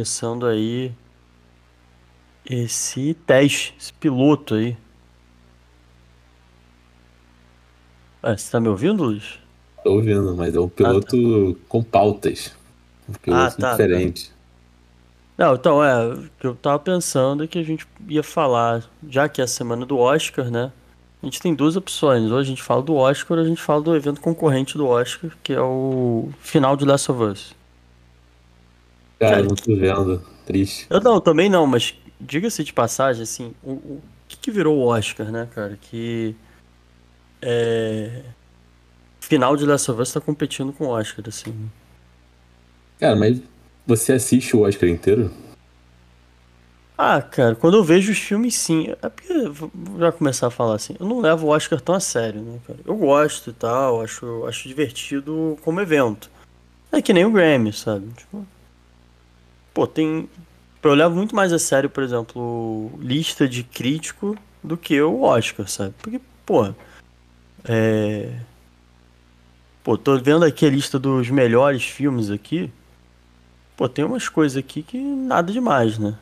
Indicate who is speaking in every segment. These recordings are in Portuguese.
Speaker 1: começando aí esse teste, esse piloto aí. Ué, você tá me ouvindo, Luiz?
Speaker 2: Tô ouvindo, mas é um piloto ah, tá. com pautas. Um piloto ah, tá, diferente. Tá.
Speaker 1: Não, então, é, o que eu tava pensando é que a gente ia falar, já que é a semana do Oscar, né? A gente tem duas opções. Ou a gente fala do Oscar ou a gente fala do evento concorrente do Oscar, que é o final de Last of Us.
Speaker 2: Cara, não tô vendo. Triste.
Speaker 1: Eu não, também não, mas diga-se de passagem, assim, o, o que, que virou o Oscar, né, cara? Que. É. Final de Last of Us tá competindo com o Oscar, assim.
Speaker 2: Cara, mas você assiste o Oscar inteiro?
Speaker 1: Ah, cara, quando eu vejo os filmes, sim. É porque, vou já começar a falar assim, eu não levo o Oscar tão a sério, né, cara? Eu gosto e tal, acho, acho divertido como evento. É que nem o Grammy, sabe? Tipo, pô, tem. Eu levo muito mais a sério, por exemplo, lista de crítico do que o Oscar, sabe? Porque, pô. É. Pô, tô vendo aqui a lista dos melhores filmes aqui. Pô, tem umas coisas aqui que nada demais, né?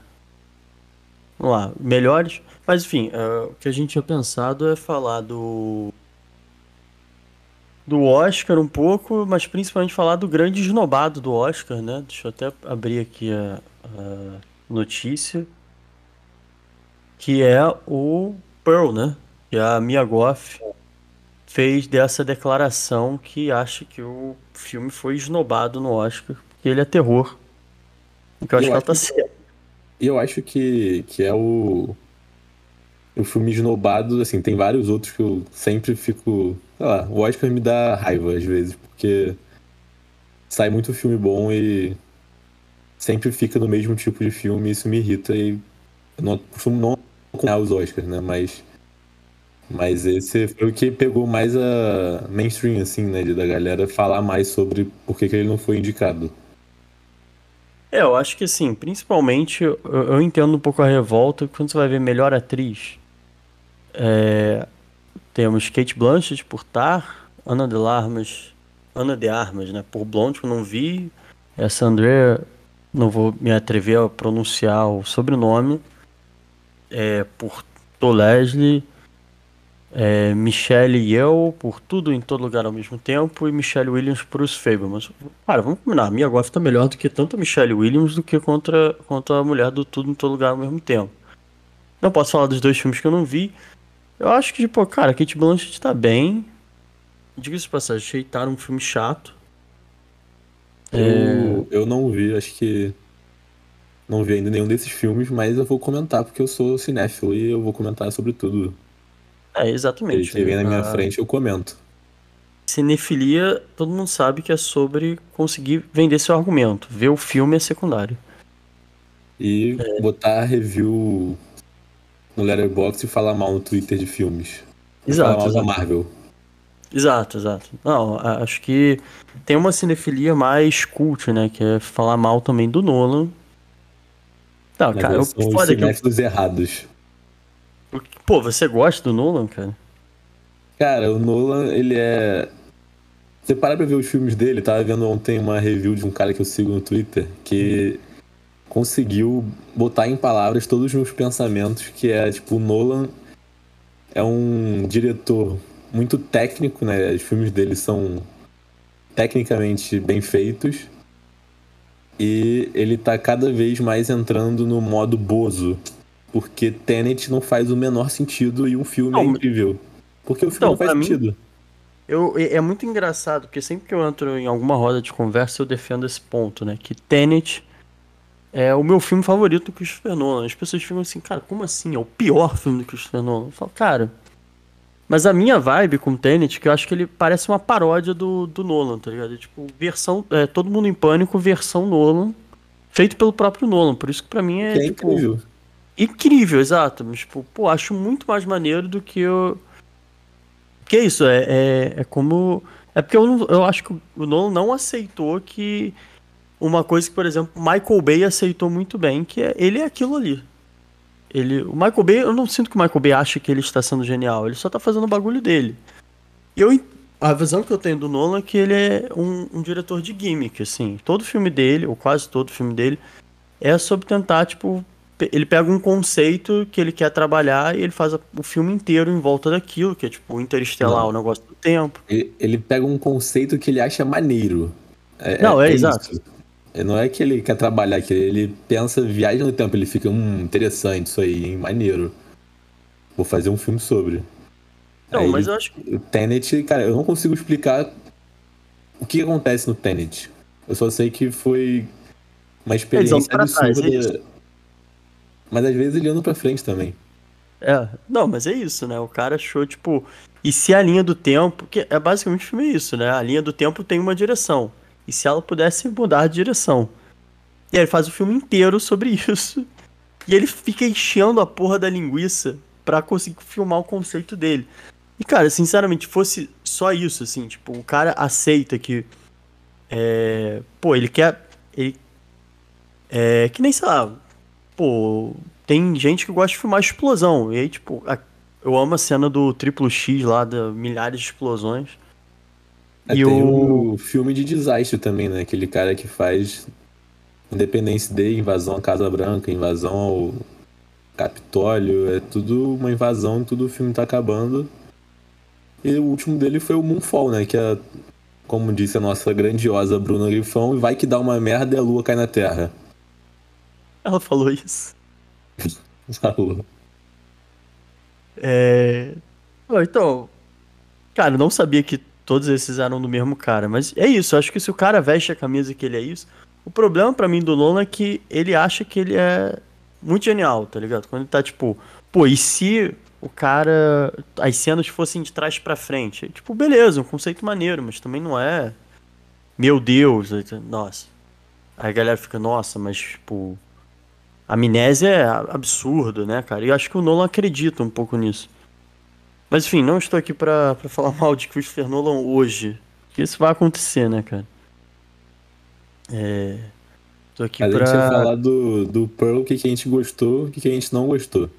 Speaker 1: Vamos lá, melhores. Mas enfim, uh, o que a gente tinha pensado é falar do. Do Oscar um pouco, mas principalmente falar do grande esnobado do Oscar, né? Deixa eu até abrir aqui a, a notícia. Que é o Pearl, né? Que a Mia Goff fez dessa declaração que acha que o filme foi esnobado no Oscar, porque ele é terror. Que eu acho eu que ela tá certa.
Speaker 2: E eu acho que, que é o. O filme esnobado, assim, tem vários outros que eu sempre fico. Sei lá, o Oscar me dá raiva às vezes, porque sai muito filme bom e sempre fica no mesmo tipo de filme e isso me irrita e eu não costumo não acompanhar os Oscars, né? Mas. Mas esse foi o que pegou mais a mainstream, assim, né? Da galera falar mais sobre por que, que ele não foi indicado.
Speaker 1: É, eu acho que assim, principalmente eu, eu entendo um pouco a revolta quando você vai ver melhor atriz. É, temos Kate Blanchett por Tar, Ana de Armas, Ana de Armas, né, por Blonde, que eu não vi. Essa Andrea, não vou me atrever a pronunciar o sobrenome. É, por Toleslie é, Michelle Yeoh por Tudo em Todo Lugar ao mesmo tempo e Michelle Williams por Os Fablemans. Cara, vamos combinar, a Mia Goff tá melhor do que tanto a Michelle Williams do que contra, contra a mulher do Tudo em Todo Lugar ao mesmo tempo. Não posso falar dos dois filmes que eu não vi. Eu acho que, tipo, cara, Kate Blanchett tá bem. Diga-se de passagem, achei Tar um filme chato.
Speaker 2: Eu, é... eu não vi, acho que não vi ainda nenhum desses filmes, mas eu vou comentar porque eu sou cinéfilo e eu vou comentar sobre tudo
Speaker 1: é, exatamente.
Speaker 2: Ele vem na minha a... frente, eu comento.
Speaker 1: Cinefilia, todo mundo sabe que é sobre conseguir vender seu argumento. Ver o filme é secundário.
Speaker 2: E é. botar review no Letterboxd e falar mal no Twitter de filmes.
Speaker 1: Exato. Falar mal
Speaker 2: exato. da Marvel.
Speaker 1: Exato, exato. Não, acho que tem uma cinefilia mais cult, né? Que é falar mal também do Nolan.
Speaker 2: Não, Mas cara, eu, foda os que... errados.
Speaker 1: Pô, você gosta do Nolan, cara?
Speaker 2: Cara, o Nolan, ele é. Você para pra ver os filmes dele, tava vendo ontem uma review de um cara que eu sigo no Twitter que conseguiu botar em palavras todos os meus pensamentos, que é tipo, o Nolan é um diretor muito técnico, né? Os filmes dele são tecnicamente bem feitos. E ele tá cada vez mais entrando no modo bozo, porque Tenet não faz o menor sentido e um filme não, é incrível. Porque o filme então, não faz sentido. Mim,
Speaker 1: eu, é muito engraçado, porque sempre que eu entro em alguma roda de conversa, eu defendo esse ponto, né? Que Tenet é o meu filme favorito do Christopher Nolan. As pessoas ficam assim, cara, como assim? É o pior filme do Christopher Nolan? Eu falo, cara. Mas a minha vibe com Tenet, que eu acho que ele parece uma paródia do, do Nolan, tá ligado? É tipo, versão. É, Todo mundo em pânico, versão Nolan, feito pelo próprio Nolan. Por isso que pra mim é.
Speaker 2: Que é tipo, incrível.
Speaker 1: Incrível, exato. Mas, tipo, pô, acho muito mais maneiro do que eu. Que é isso, é, é, é como. É porque eu, não, eu acho que o Nolan não aceitou que. Uma coisa que, por exemplo, Michael Bay aceitou muito bem, que é ele é aquilo ali. Ele, o Michael Bay, eu não sinto que o Michael Bay acha que ele está sendo genial, ele só está fazendo o bagulho dele. Eu, a visão que eu tenho do Nolan é que ele é um, um diretor de gimmick, assim. Todo filme dele, ou quase todo filme dele, é sobre tentar, tipo, ele pega um conceito que ele quer trabalhar e ele faz o filme inteiro em volta daquilo, que é tipo o interestelar, Não. o negócio do tempo.
Speaker 2: Ele, ele, pega um conceito que ele acha maneiro.
Speaker 1: É, Não, é, é exato. Isso.
Speaker 2: Não é que ele quer trabalhar, que ele pensa viagem no tempo, ele fica, hum, interessante isso aí, hein? maneiro. Vou fazer um filme sobre.
Speaker 1: Não, aí, mas eu acho que.
Speaker 2: O Tenet, cara, eu não consigo explicar o que acontece no Tenet. Eu só sei que foi uma experiência absurda. Trás, é mas às vezes ele anda pra frente também.
Speaker 1: É, não, mas é isso, né? O cara achou, tipo. E se a linha do tempo. Que é basicamente o filme é isso, né? A linha do tempo tem uma direção. E se ela pudesse mudar de direção? E aí ele faz o filme inteiro sobre isso. E ele fica enchendo a porra da linguiça pra conseguir filmar o conceito dele. E, cara, sinceramente, fosse só isso, assim, tipo, o cara aceita que. É, pô, ele quer. Ele, é, que nem, sei lá, pô, tem gente que gosta de filmar explosão. E aí, tipo, a, eu amo a cena do triplo X lá, da milhares de explosões.
Speaker 2: É, e tem o... o filme de desastre também, né? Aquele cara que faz Independência Day, invasão à Casa Branca, invasão ao Capitólio. É tudo uma invasão, tudo o filme tá acabando. E o último dele foi o Moonfall, né? Que é, como disse a nossa grandiosa Bruna Grifão, e vai que dá uma merda e a lua cai na Terra.
Speaker 1: Ela falou isso.
Speaker 2: falou.
Speaker 1: É. Então. Cara, eu não sabia que todos esses eram do mesmo cara, mas é isso. Acho que se o cara veste a camisa que ele é isso. O problema para mim do Nolan é que ele acha que ele é muito genial, tá ligado? Quando ele tá tipo, pô, e se o cara. As cenas fossem de trás para frente? Tipo, beleza, um conceito maneiro, mas também não é. Meu Deus, nossa. Aí a galera fica, nossa, mas tipo. A amnésia é absurdo, né, cara? E eu acho que o Nolan acredita um pouco nisso. Mas enfim, não estou aqui pra, pra falar mal de Christopher Nolan hoje. Isso vai acontecer, né, cara? É.
Speaker 2: Tô aqui Mas pra... gente ia falar do, do Pearl, o que, que a gente gostou, o que, que a gente não gostou.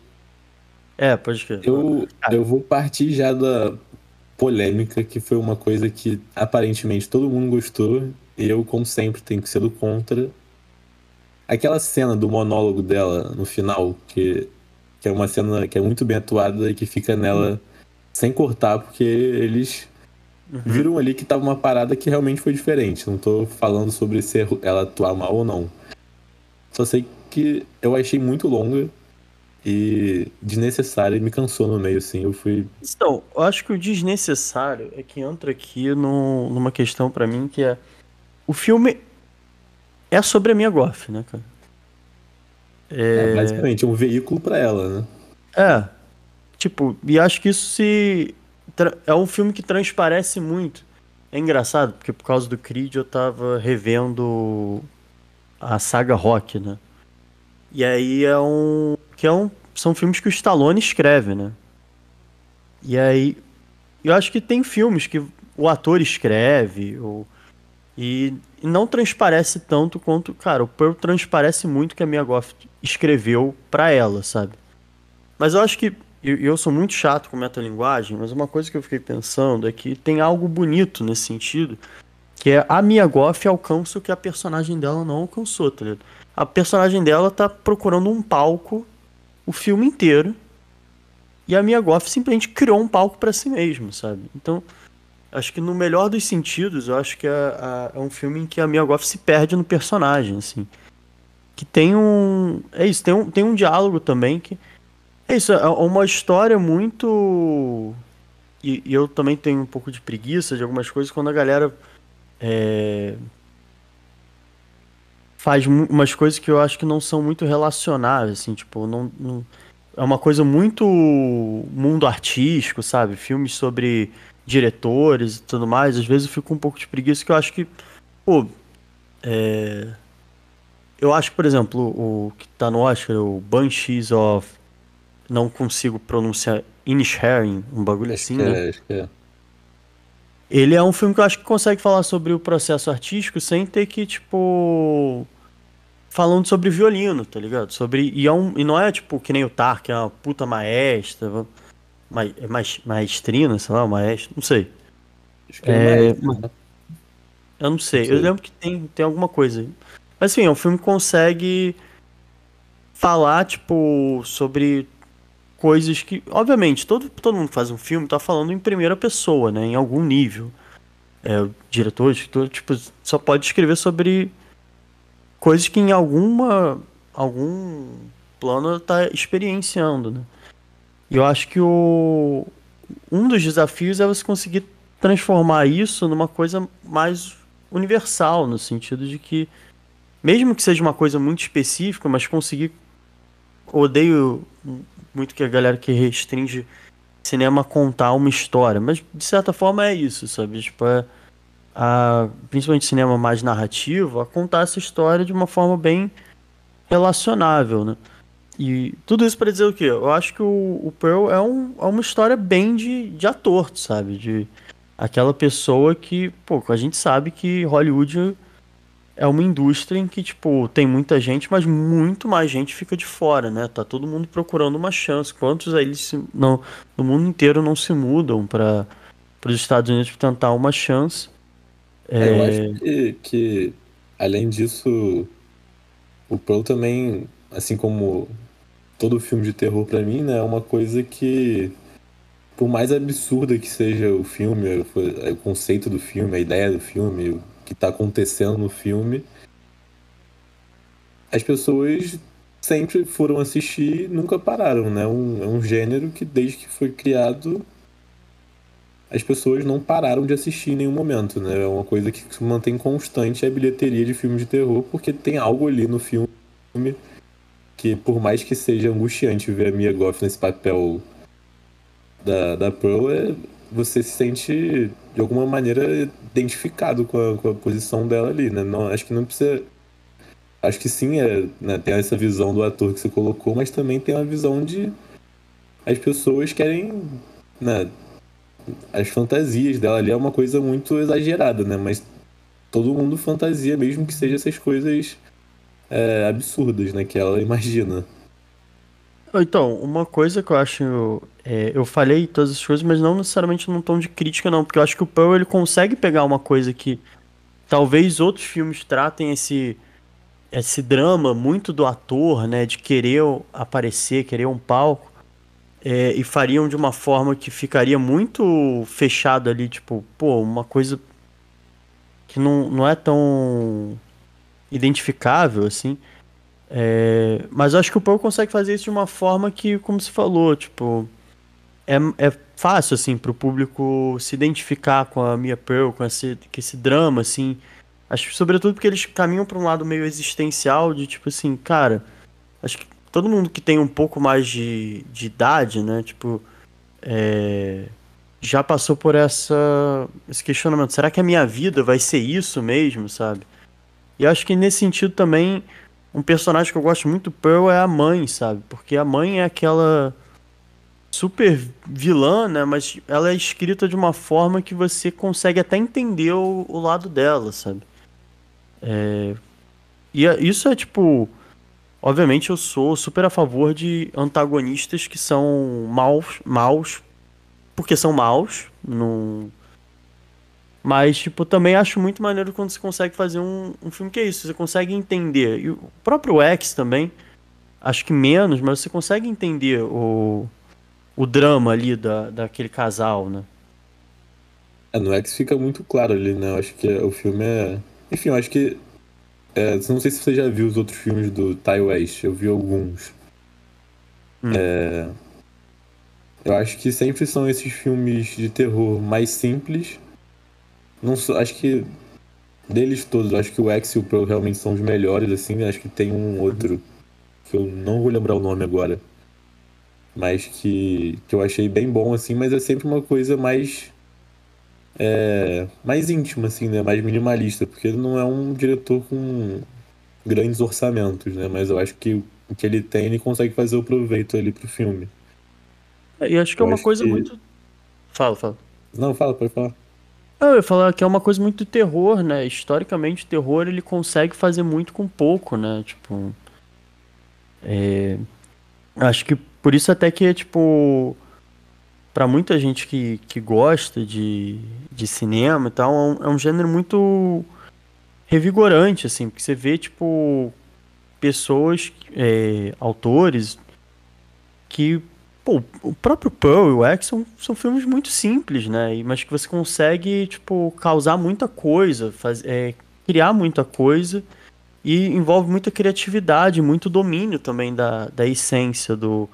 Speaker 1: É, pode crer.
Speaker 2: Eu, eu vou partir já da polêmica, que foi uma coisa que aparentemente todo mundo gostou, e eu, como sempre, tenho que ser do contra, Aquela cena do monólogo dela no final, que, que é uma cena que é muito bem atuada e que fica nela sem cortar, porque eles uhum. viram ali que tava uma parada que realmente foi diferente. Não tô falando sobre se ela atuar mal ou não. Só sei que eu achei muito longa e desnecessária e me cansou no meio, assim. Eu fui.
Speaker 1: Então, eu acho que o desnecessário é que entra aqui no, numa questão para mim que é. O filme é sobre a minha Goff, né, cara?
Speaker 2: É, é basicamente, é um veículo para ela, né?
Speaker 1: É. Tipo, e acho que isso se. É um filme que transparece muito. É engraçado, porque por causa do Creed eu tava revendo a saga Rock, né? E aí é um. Que é um. São filmes que o Stallone escreve, né? E aí. Eu acho que tem filmes que o ator escreve, ou. E não transparece tanto quanto, cara, o Pearl transparece muito que a Mia Goff escreveu para ela, sabe? Mas eu acho que eu, eu sou muito chato com metalinguagem, mas uma coisa que eu fiquei pensando é que tem algo bonito nesse sentido, que é a Mia Goff alcança o que a personagem dela não alcançou, tá ligado? A personagem dela tá procurando um palco o filme inteiro, e a Mia Goff simplesmente criou um palco para si mesma, sabe? Então, acho que no melhor dos sentidos, eu acho que é, é, é um filme em que a Mia Goth se perde no personagem, assim. Que tem um. É isso, tem um, tem um diálogo também que. É isso, é uma história muito. E, e eu também tenho um pouco de preguiça de algumas coisas quando a galera. É, faz umas coisas que eu acho que não são muito relacionáveis, assim, tipo, não, não, é uma coisa muito mundo artístico, sabe? Filmes sobre diretores e tudo mais, às vezes eu fico um pouco de preguiça que eu acho que, pô, é... eu acho por exemplo, o que tá no Oscar, o Banshees of, não consigo pronunciar, Inisherin, um bagulho acho assim, né? É, acho que é. Ele é um filme que eu acho que consegue falar sobre o processo artístico sem ter que, tipo, falando sobre violino, tá ligado? Sobre e, é um, e não é tipo que nem o Tar, que é uma puta maestra, ma, mais, maestrina, sei lá, maestro, não sei.
Speaker 2: Acho que é, é maestro, né?
Speaker 1: Eu não sei. não sei, eu lembro que tem, tem alguma coisa. Mas assim, é um filme que consegue falar, tipo, sobre coisas que. Obviamente, todo, todo mundo que faz um filme tá falando em primeira pessoa, né? Em algum nível. É, o diretor, escritor, tipo, só pode escrever sobre coisas que em alguma. algum plano tá experienciando, né? E eu acho que o. Um dos desafios é você conseguir transformar isso numa coisa mais universal, no sentido de que, mesmo que seja uma coisa muito específica, mas conseguir. Odeio muito que a galera que restringe cinema contar uma história, mas de certa forma é isso, sabe? Tipo, é a, principalmente cinema mais narrativo, a contar essa história de uma forma bem relacionável, né? E tudo isso para dizer o quê? Eu acho que o, o Pearl é, um, é uma história bem de, de ator, sabe? De aquela pessoa que, pô, a gente sabe que Hollywood é uma indústria em que, tipo, tem muita gente, mas muito mais gente fica de fora, né? Tá todo mundo procurando uma chance. Quantos aí se, não, no mundo inteiro não se mudam para os Estados Unidos para tentar uma chance?
Speaker 2: É... Eu acho que, que, além disso, o Pearl também, assim como todo filme de terror para mim, né, é uma coisa que por mais absurda que seja o filme, o conceito do filme, a ideia do filme, que está acontecendo no filme, as pessoas sempre foram assistir e nunca pararam, né? Um, é um gênero que desde que foi criado as pessoas não pararam de assistir em nenhum momento, né? É uma coisa que mantém constante a bilheteria de filme de terror, porque tem algo ali no filme que por mais que seja angustiante ver a Mia Goff nesse papel da, da Pearl, é, você se sente de alguma maneira identificado com a, com a posição dela ali, né? Não, acho que não precisa. Acho que sim, é, né, tem essa visão do ator que você colocou, mas também tem a visão de as pessoas querem. Né, as fantasias dela ali é uma coisa muito exagerada, né? Mas todo mundo fantasia, mesmo que seja essas coisas é, absurdas, né? Que ela imagina.
Speaker 1: Então, uma coisa que eu acho. É, eu falei todas as coisas, mas não necessariamente num tom de crítica, não. Porque eu acho que o Pearl ele consegue pegar uma coisa que talvez outros filmes tratem esse, esse drama muito do ator, né? De querer aparecer, querer um palco. É, e fariam de uma forma que ficaria muito fechado ali, tipo, pô, uma coisa que não, não é tão identificável, assim. É, mas acho que o Pearl consegue fazer isso de uma forma que, como se falou, tipo, é, é fácil, assim, pro público se identificar com a Mia Pearl, com esse, com esse drama, assim. Acho sobretudo porque eles caminham para um lado meio existencial, de tipo assim, cara, acho que todo mundo que tem um pouco mais de, de idade, né, tipo, é, já passou por essa, esse questionamento. Será que a minha vida vai ser isso mesmo, sabe? E acho que nesse sentido também, um personagem que eu gosto muito Pearl é a mãe, sabe? Porque a mãe é aquela super vilã, né? Mas ela é escrita de uma forma que você consegue até entender o, o lado dela, sabe? É... E é, isso é tipo. Obviamente eu sou super a favor de antagonistas que são maus, maus porque são maus. Não, mas, tipo, também acho muito maneiro quando você consegue fazer um, um filme que é isso, você consegue entender. E o próprio X também, acho que menos, mas você consegue entender o, o drama ali da, daquele casal, né?
Speaker 2: É, no X fica muito claro ali, né? Eu acho que o filme é. Enfim, eu acho que. É, não sei se você já viu os outros filmes do Ty West, eu vi alguns. Hum. É... Eu acho que sempre são esses filmes de terror mais simples não sou, acho que deles todos, acho que o X e o Pro realmente são os melhores, assim. Acho que tem um outro que eu não vou lembrar o nome agora, mas que, que eu achei bem bom, assim. Mas é sempre uma coisa mais é, mais íntima, assim, né? Mais minimalista, porque ele não é um diretor com grandes orçamentos, né? Mas eu acho que o que ele tem, ele consegue fazer o proveito ali pro filme.
Speaker 1: É, e acho que é eu é uma coisa que... muito. Fala, fala.
Speaker 2: Não, fala, pode falar.
Speaker 1: Eu ia falar que é uma coisa muito terror, né? Historicamente, o terror ele consegue fazer muito com pouco, né? Tipo. É... Acho que por isso até que, tipo. para muita gente que, que gosta de, de cinema e tal, é um, é um gênero muito revigorante, assim, porque você vê, tipo. pessoas, é, autores, que pô, o próprio Pearl e o X são, são filmes muito simples, né? Mas que você consegue, tipo, causar muita coisa, faz, é, criar muita coisa e envolve muita criatividade, muito domínio também da, da essência do,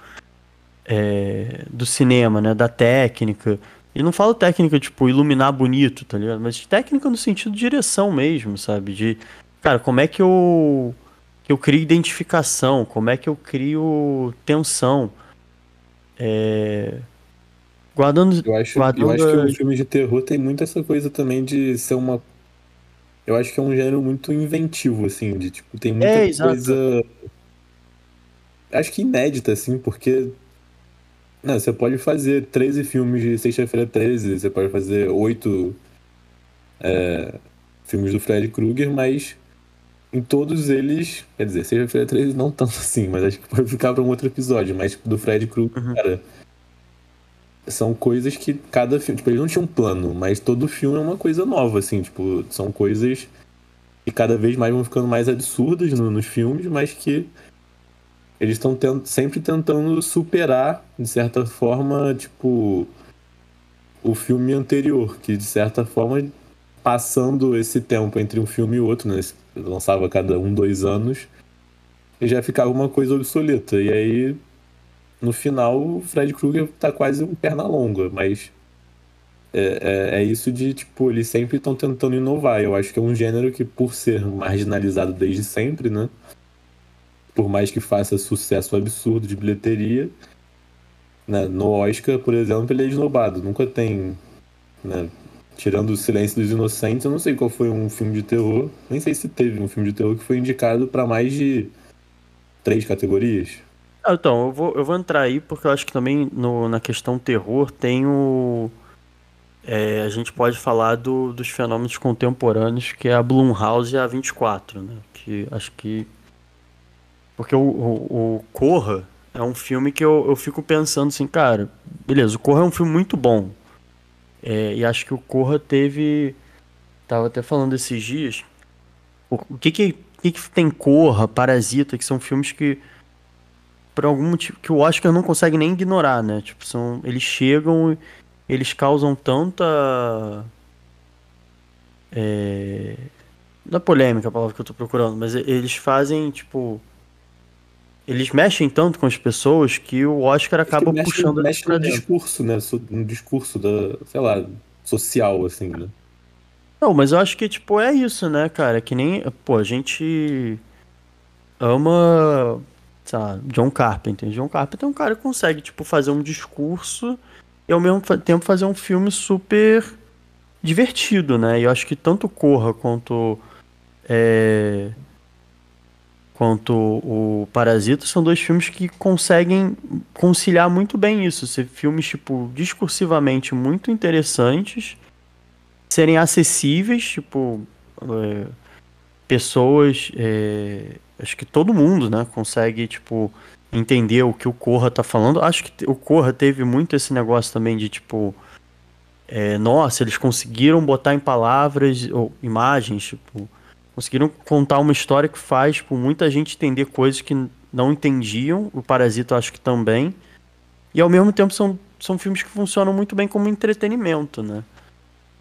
Speaker 1: é, do cinema, né? Da técnica. E não falo técnica, tipo, iluminar bonito, tá ligado? Mas técnica no sentido de direção mesmo, sabe? De, cara, como é que eu, que eu crio identificação? Como é que eu crio tensão? É... Guardando.
Speaker 2: Eu acho,
Speaker 1: guardando
Speaker 2: eu acho que o filme de terror tem muito essa coisa também de ser uma. Eu acho que é um gênero muito inventivo, assim, de tipo, tem muita
Speaker 1: É,
Speaker 2: coisa. Acho que inédita, assim, porque. Não, você pode fazer 13 filmes de Sexta-feira 13, você pode fazer 8 é, filmes do Freddy Krueger, mas em todos eles. Quer dizer, Sexta-feira 13 não tanto assim, mas acho que pode ficar para um outro episódio. Mas do Freddy Krueger,
Speaker 1: Uhum.
Speaker 2: cara. São coisas que cada filme. Tipo, eles não tinham um plano, mas todo filme é uma coisa nova, assim. Tipo, são coisas que cada vez mais vão ficando mais absurdas no- nos filmes, mas que eles estão sempre tentando superar, de certa forma, tipo, o filme anterior, que de certa forma, passando esse tempo entre um filme e outro, né? Lançava cada um, dois anos, e já ficava uma coisa obsoleta. E aí, no final, o Fred Krueger tá quase um perna longa, mas é, é, é isso de, tipo, eles sempre estão tentando inovar. Eu acho que é um gênero que, por ser marginalizado desde sempre, né? Por mais que faça sucesso absurdo de bilheteria, né? no Oscar, por exemplo, ele é esnobado. Nunca tem, né? Tirando o Silêncio dos Inocentes, eu não sei qual foi um filme de terror, nem sei se teve um filme de terror que foi indicado para mais de três categorias.
Speaker 1: Ah, Então, eu vou, eu vou entrar aí porque eu acho que também no, na questão terror tem o. é, a gente pode falar do- dos fenômenos contemporâneos, que é a Blumhouse e a 24, né? Que acho que. Porque o, o, o Corra é um filme que eu, eu fico pensando assim, cara, beleza, o Corra é um filme muito bom. É, e acho que o Corra teve. Tava até falando esses dias. O, o que, que, que que tem Corra, Parasita, que são filmes que por algum motivo que o Oscar não consegue nem ignorar, né? Tipo, são, eles chegam eles causam tanta é, não é polêmica a palavra que eu tô procurando, mas eles fazem, tipo, eles mexem tanto com as pessoas que o Oscar acaba
Speaker 2: mexe,
Speaker 1: puxando
Speaker 2: mexe
Speaker 1: pra
Speaker 2: no
Speaker 1: dentro.
Speaker 2: discurso, né? No discurso da, sei lá, social, assim, né?
Speaker 1: Não, mas eu acho que, tipo, é isso, né, cara? Que nem, pô, a gente ama, sei lá, John Carpenter. John Carpenter é um cara que consegue, tipo, fazer um discurso e ao mesmo tempo fazer um filme super divertido, né? E eu acho que tanto Corra quanto é, quanto o Parasita são dois filmes que conseguem conciliar muito bem isso, ser filmes tipo discursivamente muito interessantes, serem acessíveis, tipo é, pessoas, é, acho que todo mundo, né, consegue tipo entender o que o Corra tá falando. Acho que o Corra teve muito esse negócio também de tipo é, nossa, eles conseguiram botar em palavras ou imagens, tipo, conseguiram contar uma história que faz tipo, muita gente entender coisas que não entendiam. O Parasita acho que também. E ao mesmo tempo são, são filmes que funcionam muito bem como entretenimento, né?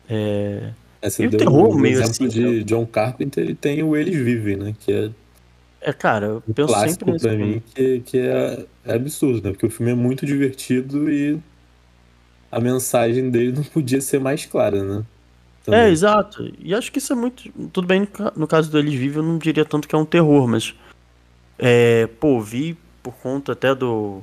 Speaker 1: É,
Speaker 2: É,
Speaker 1: E o terror
Speaker 2: um
Speaker 1: meio
Speaker 2: exemplo
Speaker 1: assim,
Speaker 2: de John Carpenter e tem o Eles Vivem, né? Que é
Speaker 1: é, cara, eu
Speaker 2: um
Speaker 1: penso sempre
Speaker 2: clássico
Speaker 1: nesse
Speaker 2: pra
Speaker 1: filme.
Speaker 2: mim, que, que é, é absurdo, né? Porque o filme é muito divertido e a mensagem dele não podia ser mais clara, né?
Speaker 1: É,
Speaker 2: Também.
Speaker 1: exato. E acho que isso é muito. Tudo bem, no ca- no caso do Eles Vivem, eu não diria tanto que é um terror, mas. É, pô, vi por conta até do.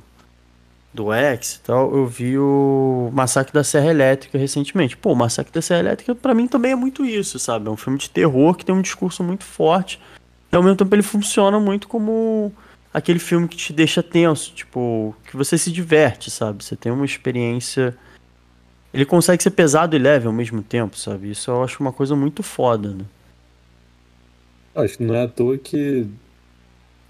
Speaker 1: Do X e tal, eu vi o Massacre da Serra Elétrica recentemente. Pô, o Massacre da Serra Elétrica pra mim também é muito isso, sabe? É um filme de terror que tem um discurso muito forte. E ao mesmo tempo ele funciona muito como aquele filme que te deixa tenso, tipo, que você se diverte, sabe? Você tem uma experiência. Ele consegue ser pesado e leve ao mesmo tempo, sabe? Isso eu acho uma coisa muito foda, né?
Speaker 2: Acho que não é à toa que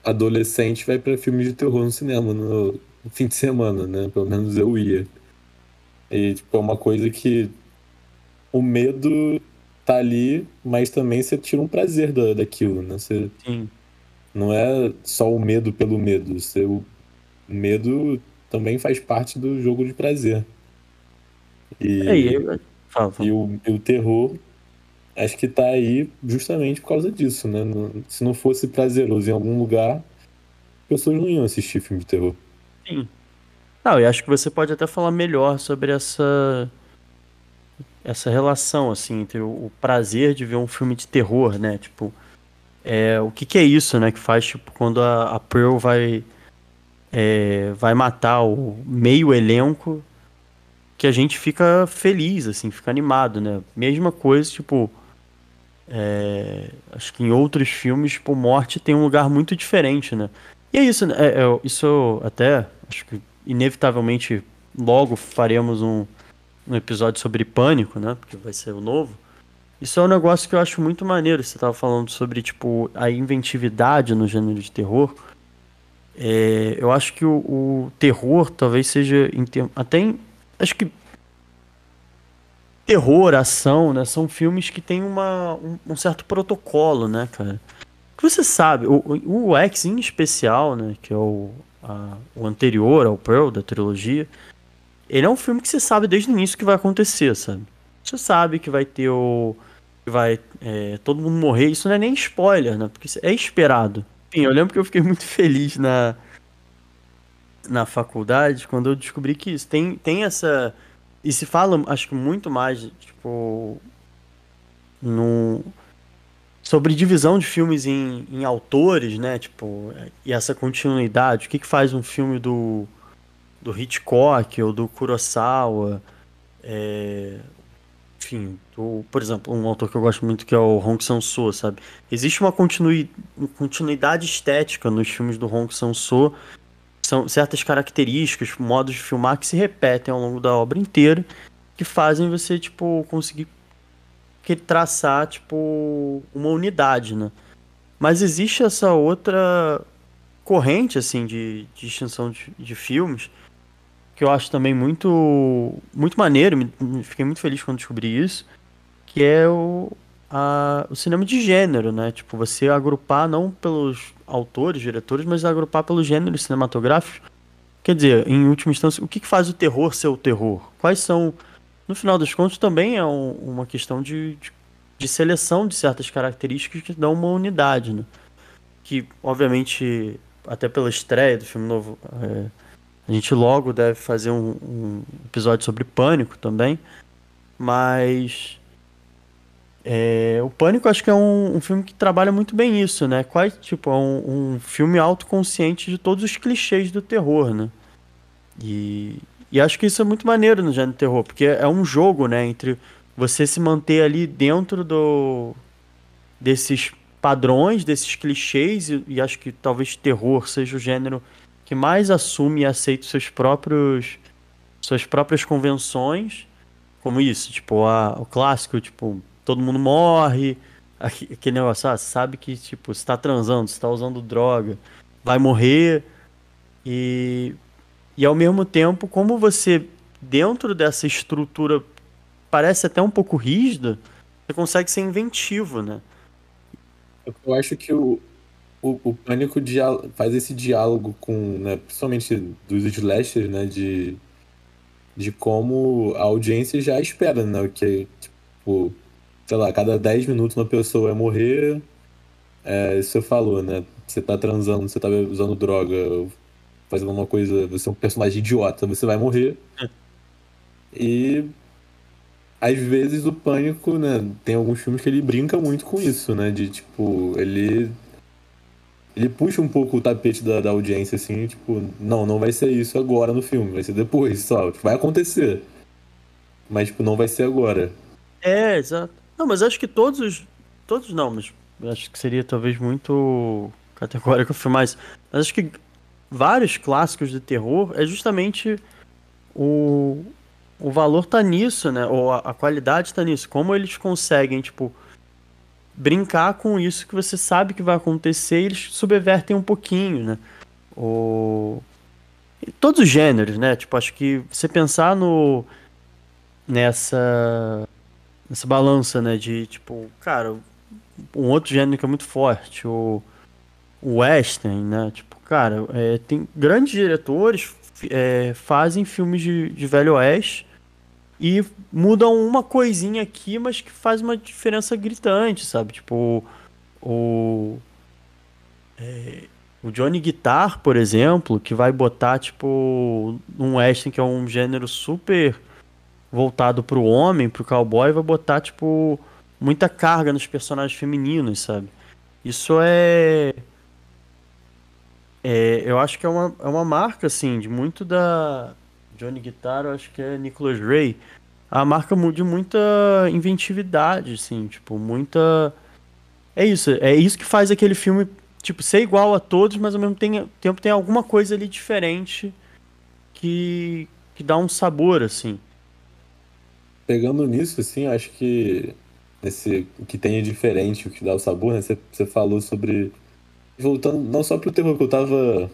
Speaker 2: adolescente vai pra filmes de terror no cinema no fim de semana, né? Pelo menos eu ia. E, tipo, é uma coisa que o medo tá ali, mas também você tira um prazer da, daquilo, né? Você,
Speaker 1: Sim.
Speaker 2: Não é só o medo pelo medo. O medo também faz parte do jogo de prazer. E, é, e, e, o, e o terror acho que tá aí justamente por causa disso, né? Se não fosse prazeroso em algum lugar, pessoas não iam assistir filme de terror.
Speaker 1: Sim. Não, eu acho que você pode até falar melhor sobre essa essa relação assim entre o prazer de ver um filme de terror, né? Tipo, é, o que, que é isso, né? Que faz tipo quando a, a Pearl vai é, vai matar o meio elenco que a gente fica feliz, assim, fica animado, né? Mesma coisa, tipo, é, acho que em outros filmes, tipo, morte tem um lugar muito diferente, né? E é isso, né? É, é, isso até, acho que inevitavelmente logo faremos um, um episódio sobre pânico, né? Porque vai ser o novo. Isso é um negócio que eu acho muito maneiro. Você tava falando sobre, tipo, a inventividade no gênero de terror. É, eu acho que o, o terror talvez seja, até em, acho que terror, ação, né? São filmes que tem uma, um, um certo protocolo, né, cara? Que você sabe, o, o X em especial, né? Que é o, a, o anterior ao Pearl da trilogia. Ele é um filme que você sabe desde o início que vai acontecer, sabe? Você sabe que vai ter o. que vai é, todo mundo morrer. Isso não é nem spoiler, né? Porque é esperado. Enfim, eu lembro que eu fiquei muito feliz na, na faculdade quando eu descobri que isso tem, tem essa e se fala, acho que muito mais, tipo. No, sobre divisão de filmes em, em autores, né? Tipo, e essa continuidade. O que, que faz um filme do, do Hitchcock ou do Kurosawa? É, enfim, do, por exemplo, um autor que eu gosto muito que é o Hong Sang-soo, sabe? Existe uma, continui, uma continuidade estética nos filmes do Hong Sang-soo são certas características, modos de filmar que se repetem ao longo da obra inteira, que fazem você, tipo, conseguir traçar, tipo, uma unidade, né? Mas existe essa outra corrente, assim, de, de distinção de, de filmes, que eu acho também muito, muito maneiro, me, fiquei muito feliz quando descobri isso, que é o, a, o cinema de gênero, né? Tipo, você agrupar não pelos autores, diretores, mas agrupar pelos gêneros cinematográficos. Quer dizer, em última instância, o que, faz o terror ser o terror? Quais são. No final dos contos, também é um, uma questão de, de, de, seleção de certas características que dão uma unidade, né? Que, obviamente, até pela estreia do filme novo, é, a gente logo deve fazer um, um episódio sobre pânico também. Mas é, o Pânico acho que é um, um, filme que trabalha muito bem isso, né? Quase, tipo, é um, um, filme autoconsciente de todos os clichês do terror, né? E, e acho que isso é muito maneiro no gênero terror, porque é um jogo, né? Entre você se manter ali dentro do desses padrões, desses clichês, e, e acho que talvez terror seja o gênero que mais assume e aceita seus próprios suas próprias convenções, como isso, tipo, a, o clássico, tipo, todo mundo morre. Aquele negócio, ah, sabe que, tipo, você tá transando, você tá usando droga, vai morrer. E, e ao mesmo tempo, como você, dentro dessa estrutura, parece até um pouco rígida, você consegue ser inventivo, né?
Speaker 2: Eu acho que o, o, o Pânico faz esse diálogo com, né, principalmente dos slashers, né, de, de como a audiência já espera, né, que, tipo, sei lá, cada 10 minutos uma pessoa vai morrer. É, isso você falou, né? Você tá transando, você tá usando droga, fazendo uma coisa, você é um personagem idiota, você vai morrer. E às vezes o pânico, né? Tem alguns filmes que ele brinca muito com isso, né? De tipo, ele. Ele puxa um pouco o tapete da, da audiência, assim, tipo, não, não vai ser isso agora no filme, vai ser depois, só. Tipo, vai acontecer. Mas, tipo, não vai ser agora.
Speaker 1: É, exato. Não, mas acho que todos os. Todos não, mas acho que seria talvez muito categórico afirmar isso. Mas acho que vários clássicos de terror é justamente o, o valor tá nisso, né? Ou a, a qualidade tá nisso. Como eles conseguem, tipo, brincar com isso que você sabe que vai acontecer e eles subvertem um pouquinho, né? O... Todos os gêneros, né? Tipo, acho que você pensar no nessa nessa balança, né? De tipo, cara, um outro gênero que é muito forte, o, western, né? Tipo, cara, é, tem grandes diretores é, fazem filmes de, de velho oeste e mudam uma coisinha aqui, mas que faz uma diferença gritante, sabe? Tipo, o. É, o Johnny Guitar, por exemplo, que vai botar, tipo, um western que é um gênero super voltado pro homem, pro cowboy, vai botar, tipo, muita carga nos personagens femininos, sabe? Isso é. é eu acho que é uma, é uma marca, assim, de muito da. Johnny Guitar, eu acho que é Nicholas Ray. A marca de muita inventividade, assim, tipo, muita. É isso, é isso que faz aquele filme, tipo, ser igual a todos, mas ao mesmo tempo tem alguma coisa ali diferente que, que dá um sabor, assim.
Speaker 2: Pegando nisso, assim, acho que nesse o que tem de diferente, o que dá o sabor, né? Você, você falou sobre. Voltando não só pro terror, que eu tava.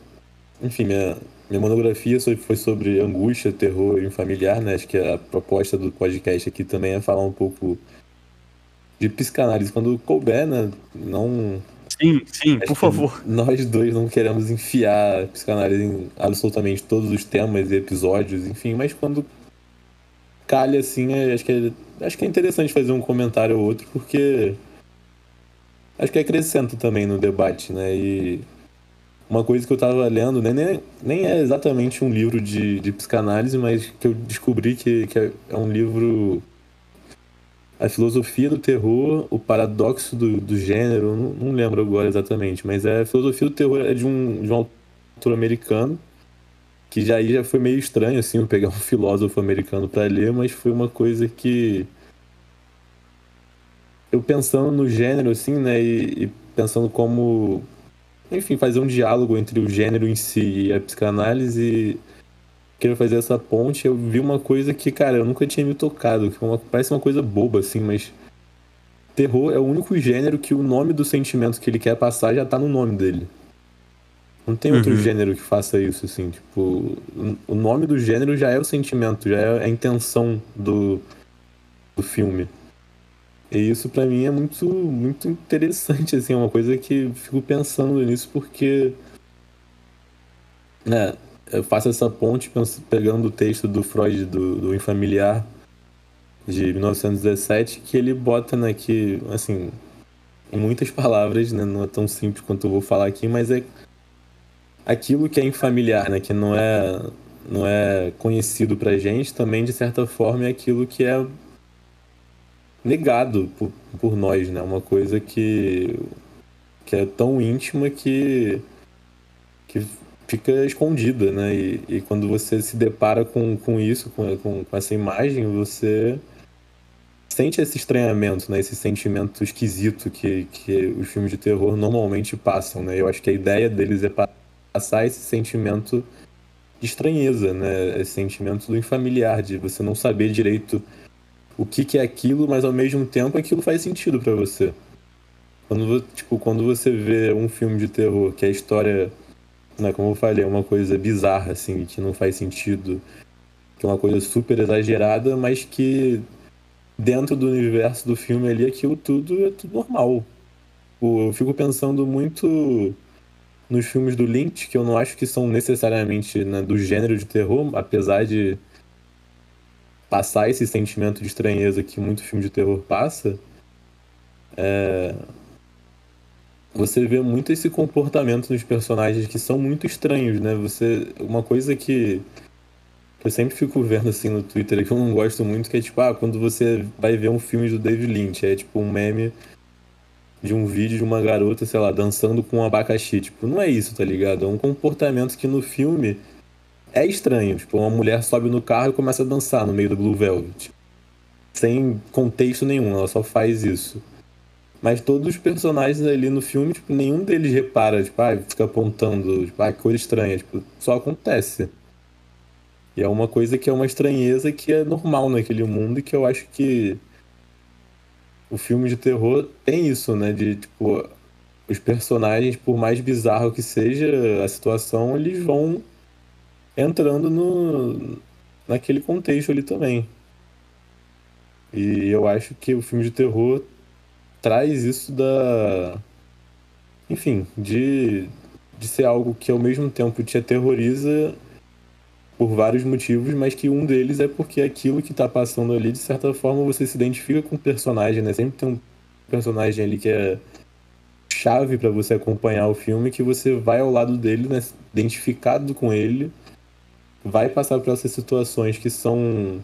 Speaker 2: Enfim, minha, minha monografia foi sobre angústia, terror e familiar, né? Acho que a proposta do podcast aqui também é falar um pouco de psicanálise. Quando couber, né? Não.
Speaker 1: Sim, sim, por favor.
Speaker 2: Nós dois não queremos enfiar psicanálise em absolutamente todos os temas e episódios, enfim, mas quando calha assim, é, acho que é, acho que é interessante fazer um comentário ou outro, porque acho que acrescenta também no debate, né? E uma coisa que eu tava lendo, né, nem, nem é exatamente um livro de, de psicanálise, mas que eu descobri que, que é um livro. A filosofia do terror, o paradoxo do, do gênero, não, não lembro agora exatamente, mas é a filosofia do terror é de um, de um autor americano que já aí já foi meio estranho assim eu pegar um filósofo americano para ler, mas foi uma coisa que eu pensando no gênero assim, né, e, e, pensando como enfim, fazer um diálogo entre o gênero em si e a psicanálise, queria fazer essa ponte, eu vi uma coisa que, cara, eu nunca tinha me tocado, que uma, parece uma coisa boba assim, mas terror é o único gênero que o nome do sentimento que ele quer passar já tá no nome dele. Não tem outro uhum. gênero que faça isso, assim. Tipo, o nome do gênero já é o sentimento, já é a intenção do, do filme. E isso para mim é muito, muito interessante, assim, é uma coisa que fico pensando nisso porque. Né, eu faço essa ponte pegando o texto do Freud do, do Infamiliar de 1917, que ele bota, né, que, assim, em muitas palavras, né, não é tão simples quanto eu vou falar aqui, mas é aquilo que é infamiliar, né, que não é não é conhecido pra gente, também de certa forma é aquilo que é negado por, por nós, né? Uma coisa que que é tão íntima que que fica escondida, né? E, e quando você se depara com, com isso, com, com, com essa imagem, você sente esse estranhamento, né? Esse sentimento esquisito que, que os filmes de terror normalmente passam, né? Eu acho que a ideia deles é passar esse sentimento de estranheza, né? Esse sentimento do infamiliar, de você não saber direito o que, que é aquilo, mas ao mesmo tempo aquilo faz sentido para você. Quando, tipo, quando você vê um filme de terror que a história, né, como eu falei, é uma coisa bizarra, assim, que não faz sentido, que é uma coisa super exagerada, mas que dentro do universo do filme ali, aquilo tudo é tudo normal. Eu fico pensando muito nos filmes do Lynch, que eu não acho que são necessariamente né, do gênero de terror, apesar de passar esse sentimento de estranheza que muito filme de terror passa, é... você vê muito esse comportamento nos personagens que são muito estranhos, né? Você, uma coisa que eu sempre fico vendo assim no Twitter que eu não gosto muito, que é tipo, ah, quando você vai ver um filme do David Lynch, é tipo um meme de um vídeo de uma garota, sei lá, dançando com um abacaxi. Tipo, não é isso, tá ligado? É um comportamento que no filme é estranho. Tipo, uma mulher sobe no carro e começa a dançar no meio do Blue Velvet. Sem contexto nenhum, ela só faz isso. Mas todos os personagens ali no filme, tipo, nenhum deles repara, tipo, ah, fica apontando, tipo, ah, coisa estranha. Tipo, só acontece. E é uma coisa que é uma estranheza que é normal naquele mundo e que eu acho que o filme de terror tem isso, né? De, tipo, os personagens, por mais bizarro que seja a situação, eles vão entrando no, naquele contexto ali também. E eu acho que o filme de terror traz isso da enfim, de, de ser algo que ao mesmo tempo te aterroriza por vários motivos, mas que um deles é porque aquilo que tá passando ali, de certa forma, você se identifica com o personagem, né? Sempre tem um personagem ali que é chave para você acompanhar o filme, que você vai ao lado dele, né? Identificado com ele, vai passar por essas situações que são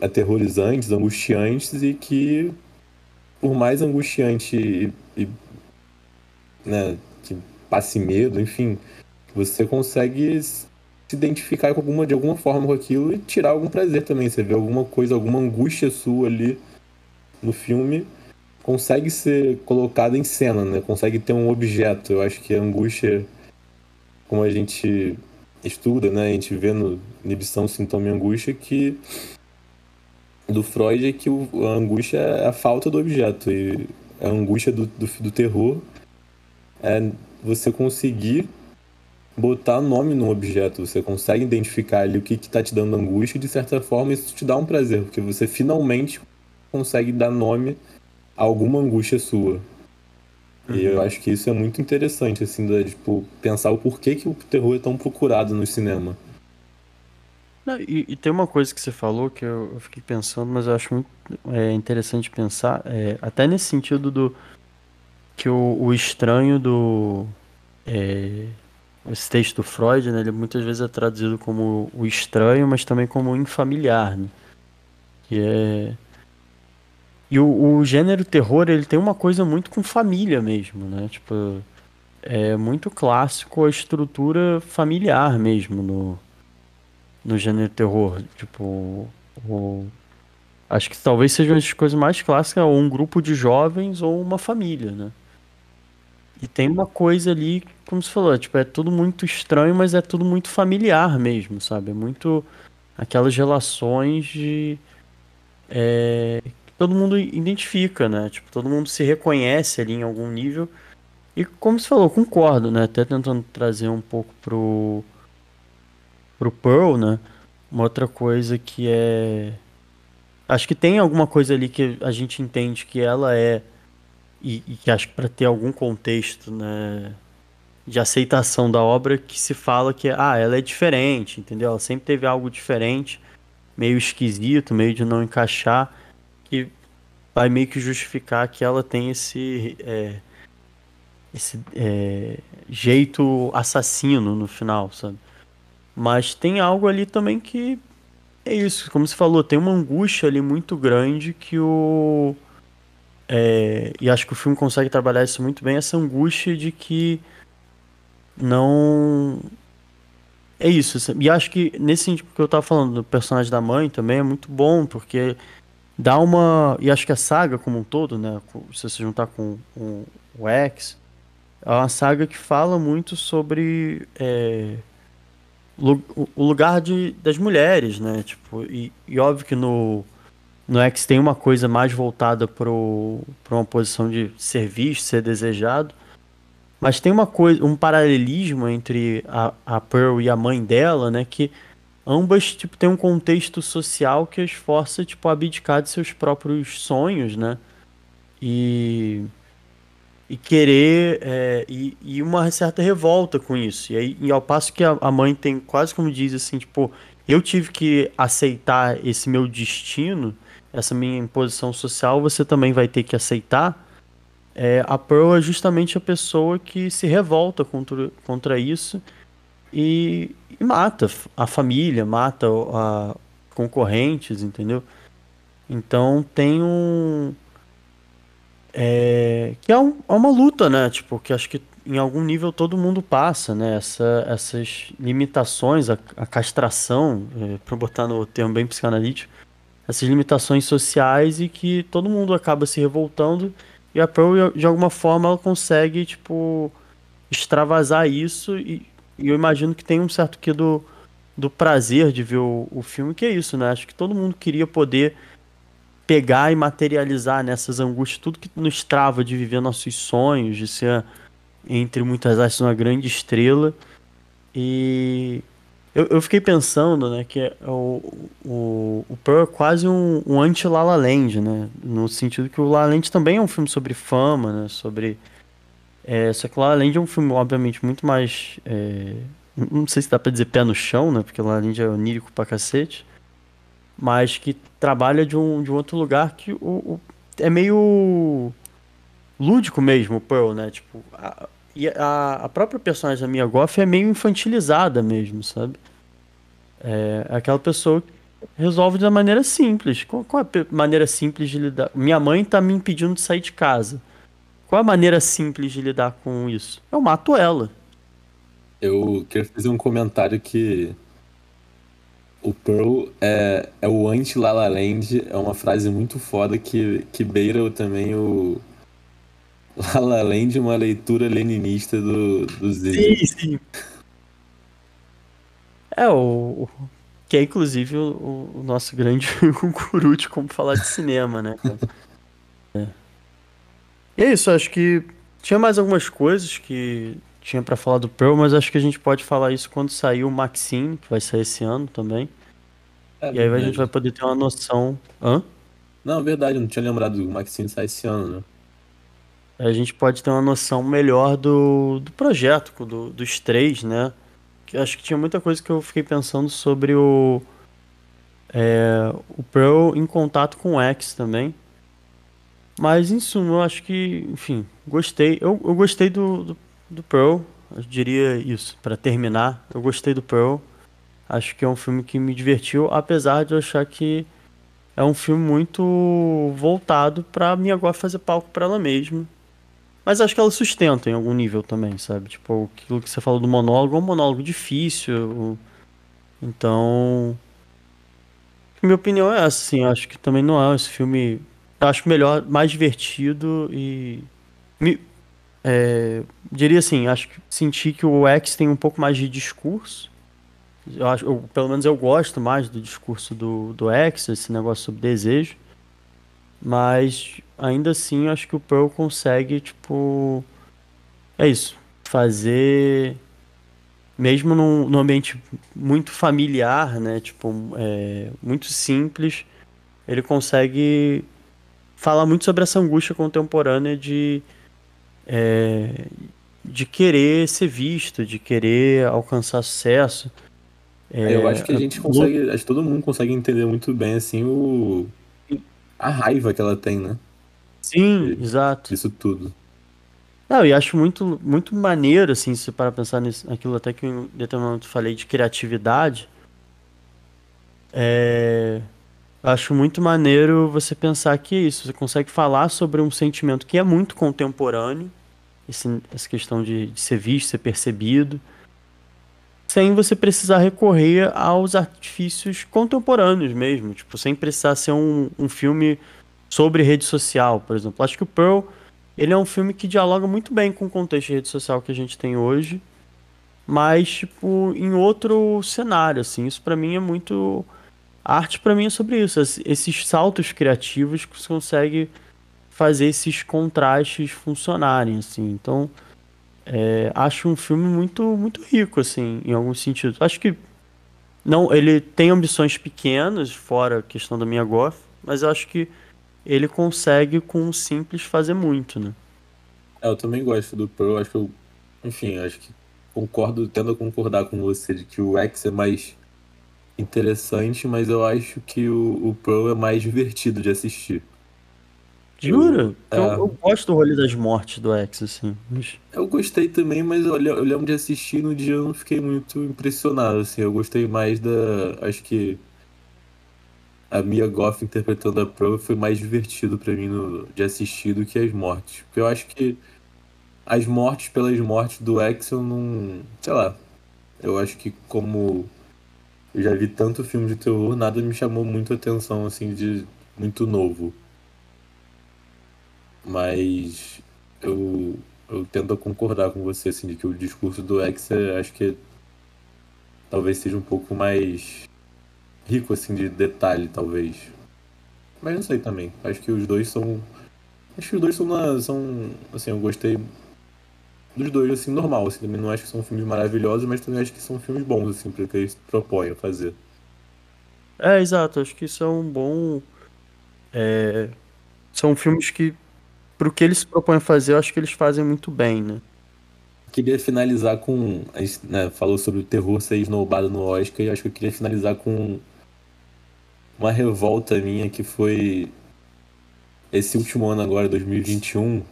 Speaker 2: aterrorizantes, angustiantes e que, por mais angustiante e, e né, que passe medo, enfim, você consegue se identificar com alguma, de alguma forma com aquilo e tirar algum prazer também. Você vê alguma coisa, alguma angústia sua ali no filme, consegue ser colocada em cena, né? Consegue ter um objeto. Eu acho que a angústia, como a gente estuda, né? A gente vê no Inibição, Sintoma e Angústia que do Freud é que a angústia é a falta do objeto e a angústia do, do, do terror é você conseguir botar nome no objeto, você consegue identificar ali o que está te dando angústia e de certa forma isso te dá um prazer, porque você finalmente consegue dar nome a alguma angústia sua. Uhum. E eu acho que isso é muito interessante, assim, de, tipo, pensar o porquê que o terror é tão procurado no cinema.
Speaker 1: Não, e, e, tem uma coisa que você falou que eu, eu fiquei pensando, mas eu acho muito é, interessante pensar, é, até nesse sentido do que o, o estranho do é, esse texto do Freud, né, ele muitas vezes é traduzido como o estranho, mas também como o infamiliar, né? que é e o, o gênero terror ele tem uma coisa muito com família mesmo, né? Tipo é muito clássico a estrutura familiar mesmo no no gênero terror. Tipo, o... acho que talvez sejam as coisas mais clássicas, ou um grupo de jovens ou uma família, né? E tem uma coisa ali, como você falou, tipo, é tudo muito estranho, mas é tudo muito familiar mesmo, sabe? É muito aquelas relações de. É, que todo mundo identifica, né? Tipo, todo mundo se reconhece ali em algum nível. E como você falou, concordo, né? Até tentando trazer um pouco pro, pro Pearl, né? Uma outra coisa que é. Acho que tem alguma coisa ali que a gente entende que ela é. E, e que acho que para ter algum contexto, né? De aceitação da obra, que se fala que ah, ela é diferente, entendeu? Ela sempre teve algo diferente, meio esquisito, meio de não encaixar, que vai meio que justificar que ela tem esse. É, esse é, jeito assassino no final, sabe? Mas tem algo ali também que é isso, como você falou, tem uma angústia ali muito grande que o. É, e acho que o filme consegue trabalhar isso muito bem, essa angústia de que não. É isso. E acho que nesse sentido que eu tava falando do personagem da mãe também é muito bom, porque dá uma. E acho que a saga como um todo, né? Se você juntar com, com o X, é uma saga que fala muito sobre. É, o lugar de, das mulheres, né? Tipo, e, e óbvio que no, no X tem uma coisa mais voltada para uma posição de ser visto, ser desejado. Mas tem uma coisa, um paralelismo entre a, a Pearl e a mãe dela, né? Que ambas tipo, têm um contexto social que as força tipo, a abdicar de seus próprios sonhos, né? E e querer é, e, e, uma certa revolta com isso. E, aí, e ao passo que a, a, mãe tem quase como diz assim, tipo, eu tive que aceitar esse meu destino, essa minha imposição social, você também vai ter que aceitar. É, a Pearl é justamente a pessoa que se revolta contra, contra isso e, e mata a família, mata a concorrentes, entendeu? Então tem um é, que é, um, é, uma luta, né? Tipo, que acho que em algum nível todo mundo passa, né? Essa, essas limitações, a, a castração, é, para botar no termo bem psicanalítico, essas limitações sociais e que todo mundo acaba se revoltando e a Pearl, de alguma forma, ela consegue, tipo, extravasar isso e, e eu imagino que tem um certo que do, do prazer de ver o, o filme, que é isso, né? Acho que todo mundo queria poder pegar e materializar nessas angústias tudo que nos trava de viver nossos sonhos, de ser, entre muitas aspas, uma grande estrela. E eu, eu fiquei pensando, né, que é o, o, o Pearl é quase um, um anti-La La Land, né, no sentido que o La La Land também é um filme sobre fama, né, sobre É, só que La La Land é um filme, obviamente, muito mais. é, não sei se dá pra dizer pé no chão, né? Porque La La Land é onírico pra cacete. Mas que trabalha de um, de um outro lugar que o, o- é meio lúdico mesmo, o Pearl, né? Tipo, a, e a, a própria personagem da Mia Goth é meio infantilizada mesmo, sabe? É aquela pessoa que resolve de uma maneira simples. Qual, qual é a maneira simples de lidar? Minha mãe tá me impedindo de sair de casa. Qual é a maneira simples de lidar com isso? Eu mato ela.
Speaker 2: Eu queria fazer um comentário que o Pearl é, é o anti-La La Land, é uma frase muito foda que, que beira também o La La Land, uma leitura leninista do, do Zig.
Speaker 1: Sim, sim. É, o, que é inclusive o, o nosso grande guru de como falar de cinema, né? É. E é isso, acho que tinha mais algumas coisas que tinha pra falar do Pearl, mas acho que a gente pode falar isso quando sair o Maxine, que vai sair esse ano também.
Speaker 2: É
Speaker 1: E aí a gente
Speaker 2: verdade.
Speaker 1: vai poder ter uma noção. Hã?
Speaker 2: Não, é verdade, eu não tinha lembrado do Maxine sair esse ano, né?
Speaker 1: A gente pode ter uma noção melhor do, do projeto, do, dos três, né? Que acho que tinha muita coisa que eu fiquei pensando sobre o, é, o Pearl em contato com o X também. Mas em suma, eu acho que, enfim, gostei. Eu, eu gostei do, do, do Pearl, eu diria isso, pra terminar. Eu gostei do Pearl. Acho que é um filme que me divertiu, apesar de eu achar que é um filme muito voltado pra Mia Goth fazer palco pra ela mesma. Mas acho que ela sustenta em algum nível também, sabe? Tipo, aquilo que você falou do monólogo é um monólogo difícil. Então, minha opinião é essa, assim. Acho que também não é esse filme. Acho melhor, mais divertido e. me- é, diria assim, acho que senti que o X tem um pouco mais de discurso. Eu acho, eu- pelo menos eu gosto mais do discurso do, do X, esse negócio sobre desejo. Mas ainda assim, eu acho que o Pearl consegue, tipo. É isso. Fazer. Mesmo num, num ambiente muito familiar, né? Tipo, é, muito simples, ele consegue falar muito sobre essa angústia contemporânea de, é, de querer ser visto, de querer alcançar sucesso.
Speaker 2: É, eu acho que a gente consegue, acho que todo mundo consegue entender muito bem, assim, o... a raiva que ela tem, né?
Speaker 1: Sim, exato.
Speaker 2: Disso tudo.
Speaker 1: Não, e acho muito, muito maneiro, assim, se você para pensar nisso, naquilo até que em determinado momento falei de criatividade. É, acho muito maneiro você pensar que é isso, você consegue falar sobre um sentimento que é muito contemporâneo, esse- essa questão de, de ser visto, ser percebido, sem você precisar recorrer aos artifícios contemporâneos mesmo, tipo, sem precisar ser um, um filme sobre rede social, por exemplo. Acho que o Pearl, ele é um filme que dialoga muito bem com o contexto de rede social que a gente tem hoje, mas, tipo, em outro cenário, assim. Isso pra mim é muito... A arte pra mim é sobre isso, es- esses saltos criativos que você consegue fazer esses contrastes funcionarem, assim. Então, é, acho um filme muito, muito rico, assim, em alguns sentidos. Acho que não, ele tem ambições pequenas, fora a questão da minha goth, mas eu acho que ele consegue com o simples fazer muito, né?
Speaker 2: É, eu também gosto do Pearl, acho que eu, enfim, acho que concordo, tendo a concordar com você de que o X é mais interessante, mas eu acho que o, o Pearl é mais divertido de assistir.
Speaker 1: Jura?
Speaker 2: é.
Speaker 1: Eu, eu gosto do rolê das mortes do X, assim. mas-
Speaker 2: Eu gostei também, mas olha, eu lembro de assistir no dia eu não fiquei muito impressionado, assim, eu gostei mais da, acho que a Mia Goth interpretando a Pearl foi mais divertido pra mim no- de assistir do que as mortes, porque eu acho que as mortes pelas mortes do X eu não, sei lá, eu acho que como eu já vi tanto filme de terror, nada me chamou muito a atenção, assim, de muito novo. Mas eu, eu tento concordar com você, assim, de que o discurso do X, é, acho que talvez seja um pouco mais rico, assim, de detalhe, talvez. Mas não sei também. Acho que os dois são. Acho que os dois são, na- são assim, eu gostei dos dois, assim, normal, assim, também não acho que são filmes maravilhosos, mas também acho que são filmes bons, assim, para que eles se propõem a fazer.
Speaker 1: É, exato. Acho que um bom. é, São filmes que, pro que eles se propõem a fazer, eu acho que eles fazem muito bem, né?
Speaker 2: Queria finalizar com. A gente né, falou sobre o terror ser esnobado no Oscar, e acho que eu queria finalizar com uma revolta minha que foi esse último ano agora, 2021.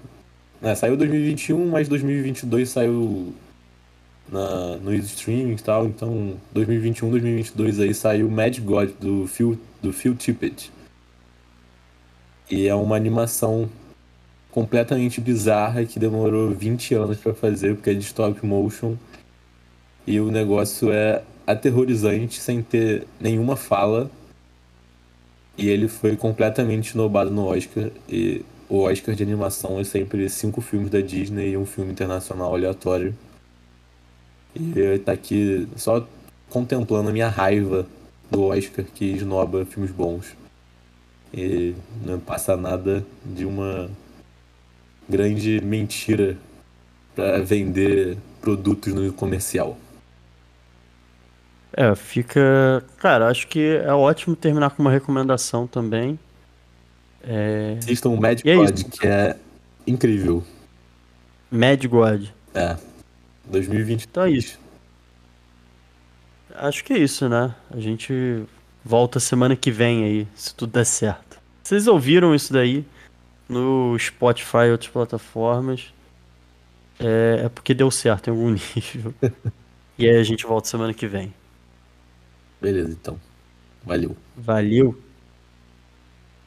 Speaker 2: Né, saiu 2021, mas 2022 saiu na, no streaming e tal. Então, 2021, 2022 aí saiu Mad God do Phil, do Phil Tippett. E é uma animação completamente bizarra que demorou 20 anos para fazer, porque é de stop motion. E o negócio é aterrorizante, sem ter nenhuma fala. E ele foi completamente snobado no Oscar. E o Oscar de animação é sempre cinco filmes da Disney e um filme internacional aleatório. E eu tá aqui só contemplando a minha raiva do Oscar que esnoba filmes bons. E não passa nada de uma grande mentira para vender produtos no comercial.
Speaker 1: É, fica. Cara, acho que é ótimo terminar com uma recomendação também. É...
Speaker 2: Assistam o Mad é God, que é incrível.
Speaker 1: Mad God.
Speaker 2: É. 2020.
Speaker 1: Então é isso. Acho que é isso, né? A gente volta semana que vem aí, se tudo der certo. Vocês ouviram isso daí no Spotify e outras plataformas? É, é porque deu certo em algum nível. e aí a gente volta semana que vem.
Speaker 2: Beleza, então. Valeu.
Speaker 1: Valeu.